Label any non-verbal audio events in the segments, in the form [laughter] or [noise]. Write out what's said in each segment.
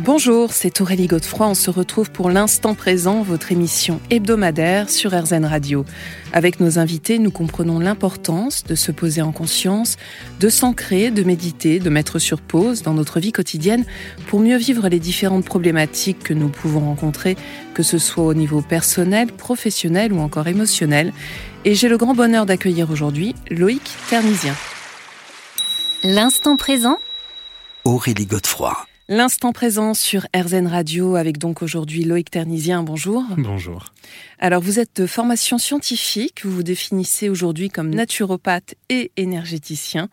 Bonjour, c'est Aurélie Godefroy. On se retrouve pour l'instant présent, votre émission hebdomadaire sur RZN Radio. Avec nos invités, nous comprenons l'importance de se poser en conscience, de s'ancrer, de méditer, de mettre sur pause dans notre vie quotidienne pour mieux vivre les différentes problématiques que nous pouvons rencontrer, que ce soit au niveau personnel, professionnel ou encore émotionnel. Et j'ai le grand bonheur d'accueillir aujourd'hui Loïc Ternisien. L'instant présent Aurélie Godefroy. L'instant présent sur RZN Radio avec donc aujourd'hui Loïc Ternisien. Bonjour. Bonjour. Alors vous êtes de formation scientifique, vous vous définissez aujourd'hui comme naturopathe et énergéticien.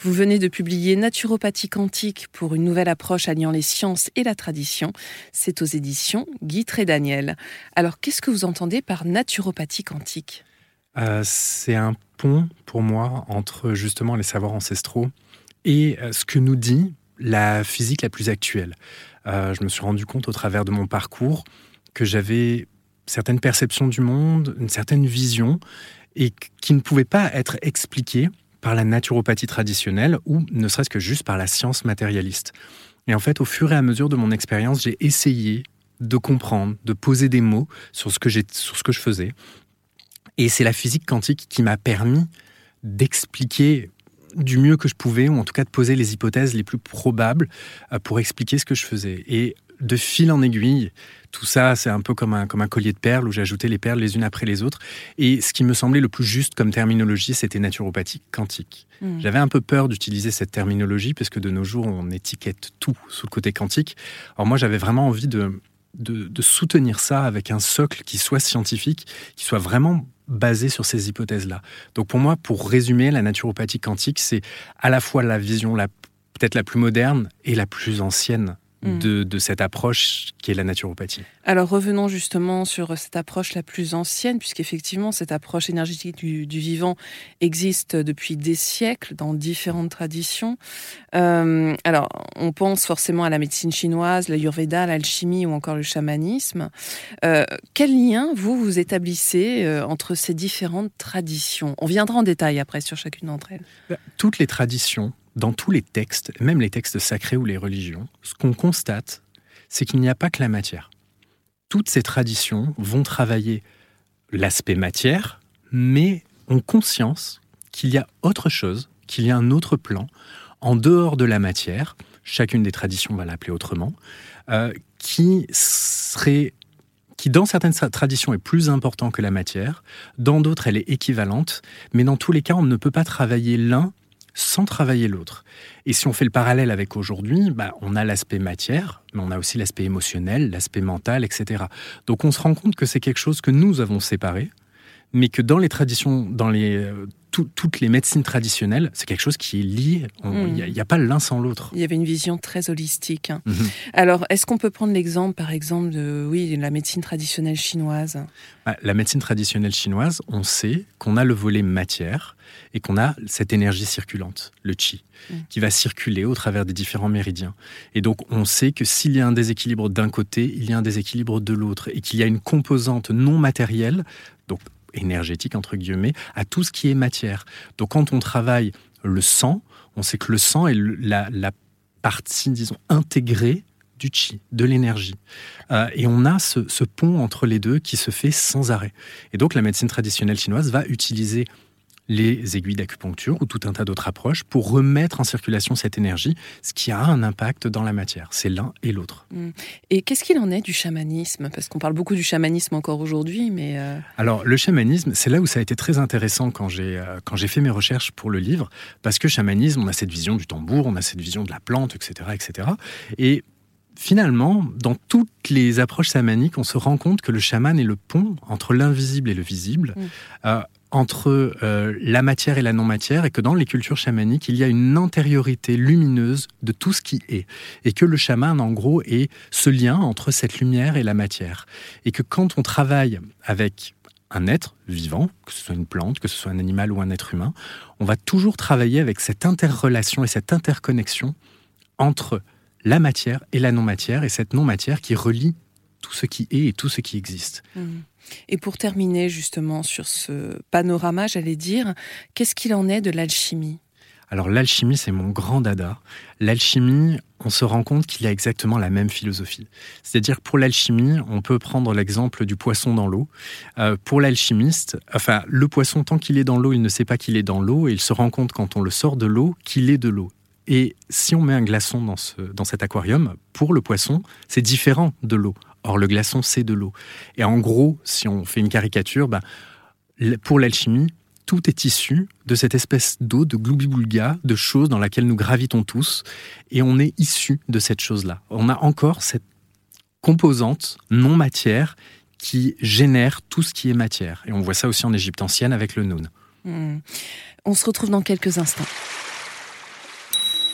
Vous venez de publier Naturopathie quantique pour une nouvelle approche alliant les sciences et la tradition. C'est aux éditions Guy et Daniel. Alors qu'est-ce que vous entendez par naturopathie quantique? Euh, C'est un pont pour moi entre justement les savoirs ancestraux et euh, ce que nous dit la physique la plus actuelle. Euh, je me suis rendu compte au travers de mon parcours que j'avais certaines perceptions du monde, une certaine vision, et qui ne pouvaient pas être expliquées par la naturopathie traditionnelle ou ne serait-ce que juste par la science matérialiste. Et en fait, au fur et à mesure de mon expérience, j'ai essayé de comprendre, de poser des mots sur ce que, sur ce que je faisais. Et c'est la physique quantique qui m'a permis d'expliquer du mieux que je pouvais, ou en tout cas de poser les hypothèses les plus probables euh, pour expliquer ce que je faisais. Et de fil en aiguille, tout ça, c'est un peu comme un, comme un collier de perles où j'ajoutais les perles les unes après les autres. Et ce qui me semblait le plus juste comme terminologie, c'était naturopathie quantique. Hmm. J'avais un peu peur d'utiliser cette terminologie parce que de nos jours, on étiquette tout sous le côté quantique. Alors moi, j'avais vraiment envie de, de, soutenir ça avec un socle qui soit scientifique, qui soit vraiment basé sur ces hypothèses-là. Donc pour moi, pour résumer, la naturopathie quantique, c'est à la fois la vision peut-être la plus moderne et la plus ancienne Mm. de, cette approche qui est la naturopathie. Alors revenons justement sur cette approche la plus ancienne, puisqu'effectivement cette approche énergétique du, vivant existe depuis des siècles dans différentes traditions. Euh, alors on pense forcément à la médecine chinoise, l'ayurveda, l'alchimie ou encore le chamanisme. Euh, quel lien vous vous établissez euh, entre ces différentes traditions? On viendra en détail après sur chacune d'entre elles. Toutes les traditions dans tous les textes, même les textes sacrés ou les religions, ce qu'on constate, c'est qu'il n'y a pas que la matière. Toutes ces traditions vont travailler l'aspect matière, mais ont conscience qu'il y a autre chose, qu'il y a un autre plan, en dehors de la matière, chacune des traditions va l'appeler autrement, euh, qui serait qui dans certaines traditions est plus important que la matière, dans d'autres elle est équivalente, mais dans tous les cas on ne peut pas travailler l'un sans travailler l'autre. Et si on fait le parallèle avec aujourd'hui, bah, on a l'aspect matière, mais on a aussi l'aspect émotionnel, l'aspect mental, etc. Donc on se rend compte que c'est quelque chose que nous avons séparé, mais que dans les traditions, dans les, toutes les médecines traditionnelles, c'est quelque chose qui est lié. Il n'y a, pas l'un sans l'autre. Il y avait une vision très holistique. Hein. Mhm. Alors, est-ce qu'on peut prendre l'exemple, par exemple, de oui, la médecine traditionnelle chinoise? Bah, La médecine traditionnelle chinoise, on sait qu'on a le volet matière et qu'on a cette énergie circulante, le qi, mm. qui va circuler au travers des différents méridiens. Et donc, on sait que s'il y a un déséquilibre d'un côté, il y a un déséquilibre de l'autre, et qu'il y a une composante non matérielle, donc énergétique, entre guillemets, à tout ce qui est matière. Donc quand on travaille le sang, on sait que le sang est la, partie, disons, intégrée du chi, de l'énergie. Euh, et on a ce, ce, pont entre les deux qui se fait sans arrêt. Et donc la médecine traditionnelle chinoise va utiliser les aiguilles d'acupuncture ou tout un tas d'autres approches pour remettre en circulation cette énergie, ce qui a un impact dans la matière. C'est l'un et l'autre. Mm. Et qu'est-ce qu'il en est du chamanisme? Parce qu'on parle beaucoup du chamanisme encore aujourd'hui, mais... Euh, Alors, le chamanisme, c'est là où ça a été très intéressant quand j'ai euh, quand j'ai fait mes recherches pour le livre, parce que chamanisme, on a cette vision du tambour, on a cette vision de la plante, etc., etc. Et finalement, dans toutes les approches chamaniques, on se rend compte que le chaman est le pont entre l'invisible et le visible. Mm. Euh, entre euh, la matière et la non-matière et que dans les cultures chamaniques, il y a une antériorité lumineuse de tout ce qui est. Et que le chaman, en gros, est ce lien entre cette lumière et la matière. Et que quand on travaille avec un être vivant, que ce soit une plante, que ce soit un animal ou un être humain, on va toujours travailler avec cette interrelation et cette interconnexion entre la matière et la non-matière, et cette non-matière qui relie tout ce qui est et tout ce qui existe. Mhm. Et pour terminer justement sur ce panorama, j'allais dire, qu'est-ce qu'il en est de l'alchimie? Alors l'alchimie, c'est mon grand dada. L'alchimie, on se rend compte qu'il y a exactement la même philosophie. C'est-à-dire pour l'alchimie, on peut prendre l'exemple du poisson dans l'eau. Euh, pour l'alchimiste, enfin le poisson, tant qu'il est dans l'eau, il ne sait pas qu'il est dans l'eau et il se rend compte quand on le sort de l'eau qu'il est de l'eau. Et si on met un glaçon dans, ce, dans cet aquarium, pour le poisson, c'est différent de l'eau. Or, le glaçon, c'est de l'eau. Et en gros, si on fait une caricature, ben, pour l'alchimie, tout est issu de cette espèce d'eau, de gloubi-boulga, de choses dans laquelle nous gravitons tous, et on est issu de cette chose-là. On a encore cette composante non matière qui génère tout ce qui est matière. Et on voit ça aussi en Égypte ancienne avec le Noun. Hmm. On se retrouve dans quelques instants.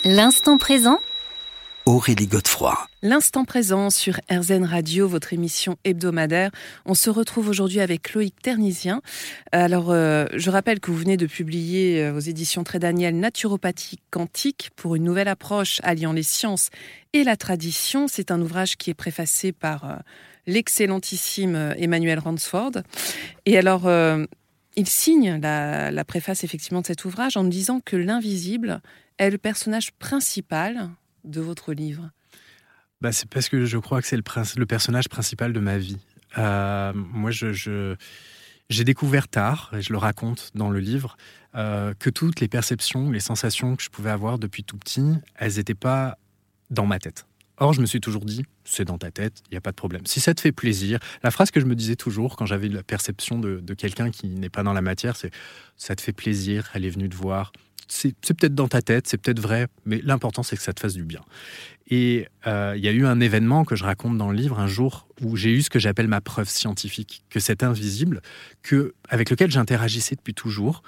L'instant présent Aurélie Godefroy. L'instant présent sur RZN Radio, votre émission hebdomadaire. On se retrouve aujourd'hui avec Loïc Ternisien. Alors, euh, je rappelle que vous venez de publier euh, aux éditions Très Daniel Naturopathie quantique pour une nouvelle approche alliant les sciences et la tradition. C'est un ouvrage qui est préfacé par euh, l'excellentissime Emmanuel Ransford. Et alors, il signe la, la préface effectivement de cet ouvrage en disant que l'invisible est le personnage principal de votre livre bah, C'est parce que je crois que c'est le, personnage principal de ma vie. Euh, moi, je, j'ai découvert tard, et je le raconte dans le livre, euh, que toutes les perceptions, les sensations que je pouvais avoir depuis tout petit, elles n'étaient pas dans ma tête. Or, je me suis toujours dit, c'est dans ta tête, il n'y a pas de problème. Si ça te fait plaisir, la phrase que je me disais toujours quand j'avais la perception de quelqu'un qui n'est pas dans la matière, c'est ça te fait plaisir, elle est venue te voir, c'est peut-être dans ta tête, c'est peut-être vrai, mais l'important c'est que ça te fasse du bien. Et euh, il y a eu un événement que je raconte dans le livre un jour où j'ai eu ce que j'appelle ma preuve scientifique, que cet invisible, que, avec lequel j'interagissais depuis toujours,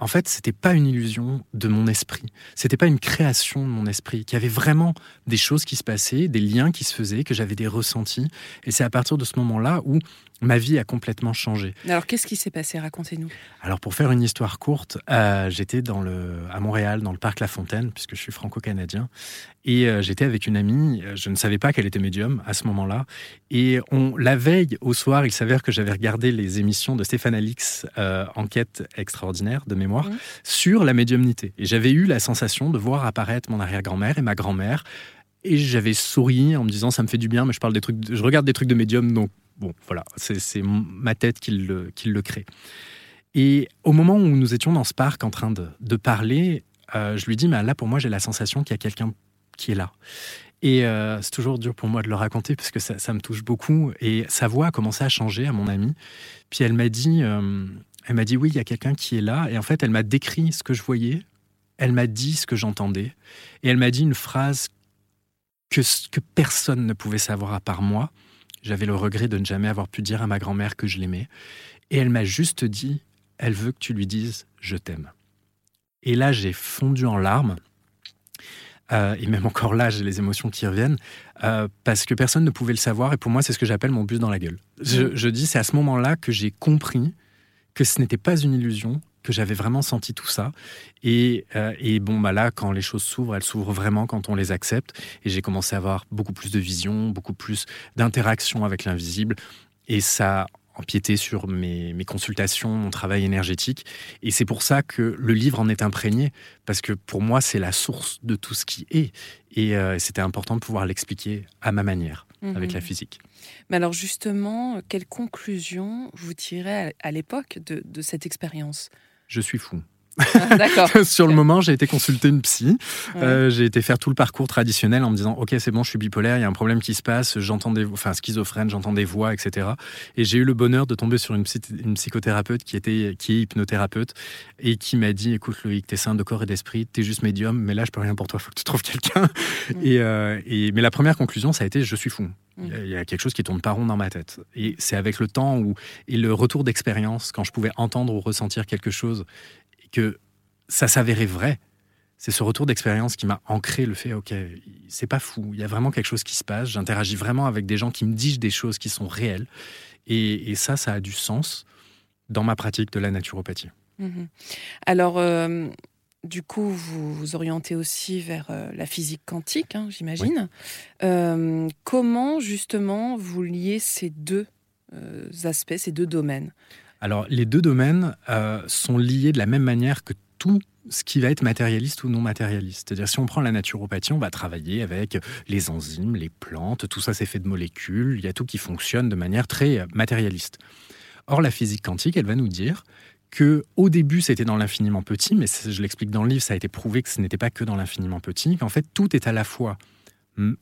en fait, c'était pas une illusion de mon esprit. C'était pas une création de mon esprit. Qu'il y avait vraiment des choses qui se passaient, des liens qui se faisaient, que j'avais des ressentis. Et c'est à partir de ce moment-là où ma vie a complètement changé. Alors, qu'est-ce qui s'est passé? Racontez-nous. Alors, pour faire une histoire courte, euh, j'étais dans le, à Montréal, dans le parc La Fontaine, puisque je suis franco-canadien. Et euh, j'étais avec une amie. Je ne savais pas qu'elle était médium à ce moment-là. Et on, la veille, au soir, il s'avère que j'avais regardé les émissions de Stéphane Alix, euh, Enquête extraordinaire de mémoire, mmh. sur la médiumnité. Et j'avais eu la sensation de voir apparaître mon arrière-grand-mère et ma grand-mère. Et j'avais souri en me disant ça me fait du bien, mais je parle des trucs, je regarde des trucs de médium, donc bon, voilà, c'est ma tête qui le, qui le, crée. Et au moment où nous étions dans ce parc en train de, parler, euh, je lui dis, mais là, pour moi, j'ai la sensation qu'il y a quelqu'un qui est là. Et euh, c'est toujours dur pour moi de le raconter parce que ça, me touche beaucoup. Et sa voix a commencé à changer à mon amie. Puis elle m'a dit, euh, elle m'a dit, oui, il y a quelqu'un qui est là. Et en fait, elle m'a décrit ce que je voyais. Elle m'a dit ce que j'entendais. Et elle m'a dit une phrase que, que personne ne pouvait savoir à part moi. J'avais le regret de ne jamais avoir pu dire à ma grand-mère que je l'aimais. Et elle m'a juste dit, elle veut que tu lui dises je t'aime. Et là, j'ai fondu en larmes. Euh, et même encore là, j'ai les émotions qui reviennent, euh, parce que personne ne pouvait le savoir. Et pour moi, c'est ce que j'appelle mon bus dans la gueule. Je, mm. je dis, c'est à ce moment-là que j'ai compris que ce n'était pas une illusion, que j'avais vraiment senti tout ça. Et, euh, et, bon, bah là, quand les choses s'ouvrent, elles s'ouvrent vraiment quand on les accepte. Et j'ai commencé à avoir beaucoup plus de vision, beaucoup plus d'interaction avec l'invisible. Et ça empiété sur mes, mes, consultations, mon travail énergétique. Et c'est pour ça que le livre en est imprégné, parce que pour moi, c'est la source de tout ce qui est. Et euh, c'était important de pouvoir l'expliquer à ma manière, avec la mhm. physique. Mais alors justement, quelle conclusion vous tirez à l'époque de, de cette expérience? Je suis fou. [laughs] Ah, [laughs] sur le moment, j'ai été consulter une psy. Euh, j'ai été faire tout le parcours traditionnel en me disant Ok, c'est bon, je suis bipolaire, il y a un problème qui se passe, j'entends des, enfin schizophrène, j'entends des voix, etc. Et j'ai eu le bonheur de tomber sur une, une, psychothérapeute qui était, qui est hypnothérapeute et qui m'a dit Écoute, Loïc, t'es sain de corps et d'esprit, t'es juste médium, mais là, je peux rien pour toi, faut que tu trouves quelqu'un. Et, euh, et, mais la première conclusion, ça a été Je suis fou. Il y a quelque chose qui tourne pas rond dans ma tête. Et c'est avec le temps où, et le retour d'expérience, quand je pouvais entendre ou ressentir quelque chose, que ça s'avérait vrai. C'est ce retour d'expérience qui m'a ancré le fait, ok, c'est pas fou, il y a vraiment quelque chose qui se passe, j'interagis vraiment avec des gens qui me disent des choses qui sont réelles. Et, ça, ça a du sens dans ma pratique de la naturopathie. Mhm. Alors, euh, du coup, vous vous orientez aussi vers euh, la physique quantique, hein, j'imagine. Euh, comment, justement, vous liez ces deux aspects, ces deux domaines? Alors, les deux domaines sont liés de la même manière que tout ce qui va être matérialiste ou non matérialiste. C'est-à-dire, si on prend la naturopathie, on va travailler avec les enzymes, les plantes, tout ça c'est fait de molécules, il y a tout qui fonctionne de manière très matérialiste. Or, la physique quantique, elle va nous dire que au début c'était dans l'infiniment petit, mais je l'explique dans le livre, ça a été prouvé que ce n'était pas que dans l'infiniment petit, qu'en fait tout est à la fois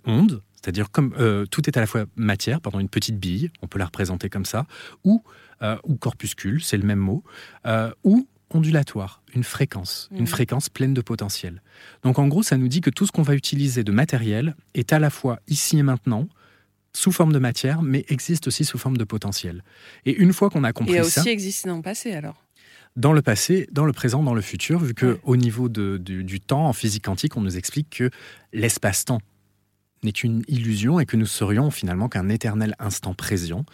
onde, c'est-à-dire comme euh, tout est à la fois matière, pardon, une petite bille, on peut la représenter comme ça, ou, euh, ou corpuscule, c'est le même mot, euh, ou ondulatoire, une fréquence, une mmh. fréquence pleine de potentiel. Donc en gros, ça nous dit que tout ce qu'on va utiliser de matériel est à la fois ici et maintenant, sous forme de matière, mais existe aussi sous forme de potentiel. Et une fois qu'on a compris ça... Et aussi existé dans le passé alors? Dans le passé, dans le présent, dans le futur, vu qu'au au niveau du, temps, en physique quantique, on nous explique que l'espace-temps n'est qu'une illusion et que nous serions finalement qu'un éternel instant présent.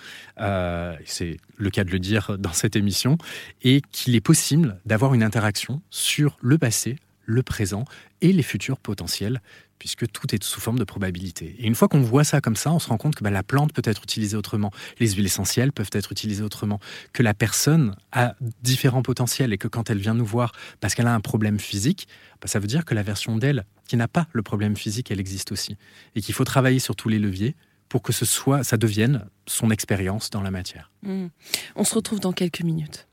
Euh, c'est le cas de le dire dans cette émission, et qu'il est possible d'avoir une interaction sur le passé, le présent et les futurs potentiels puisque tout est sous forme de probabilité. Et une fois qu'on voit ça comme ça, on se rend compte que bah, la plante peut être utilisée autrement, les huiles essentielles peuvent être utilisées autrement, que la personne a différents potentiels et que quand elle vient nous voir parce qu'elle a un problème physique, bah, ça veut dire que la version d'elle qui n'a pas le problème physique, elle existe aussi. Et qu'il faut travailler sur tous les leviers pour que ce soit, ça devienne son expérience dans la matière. Mmh. On se retrouve dans quelques minutes.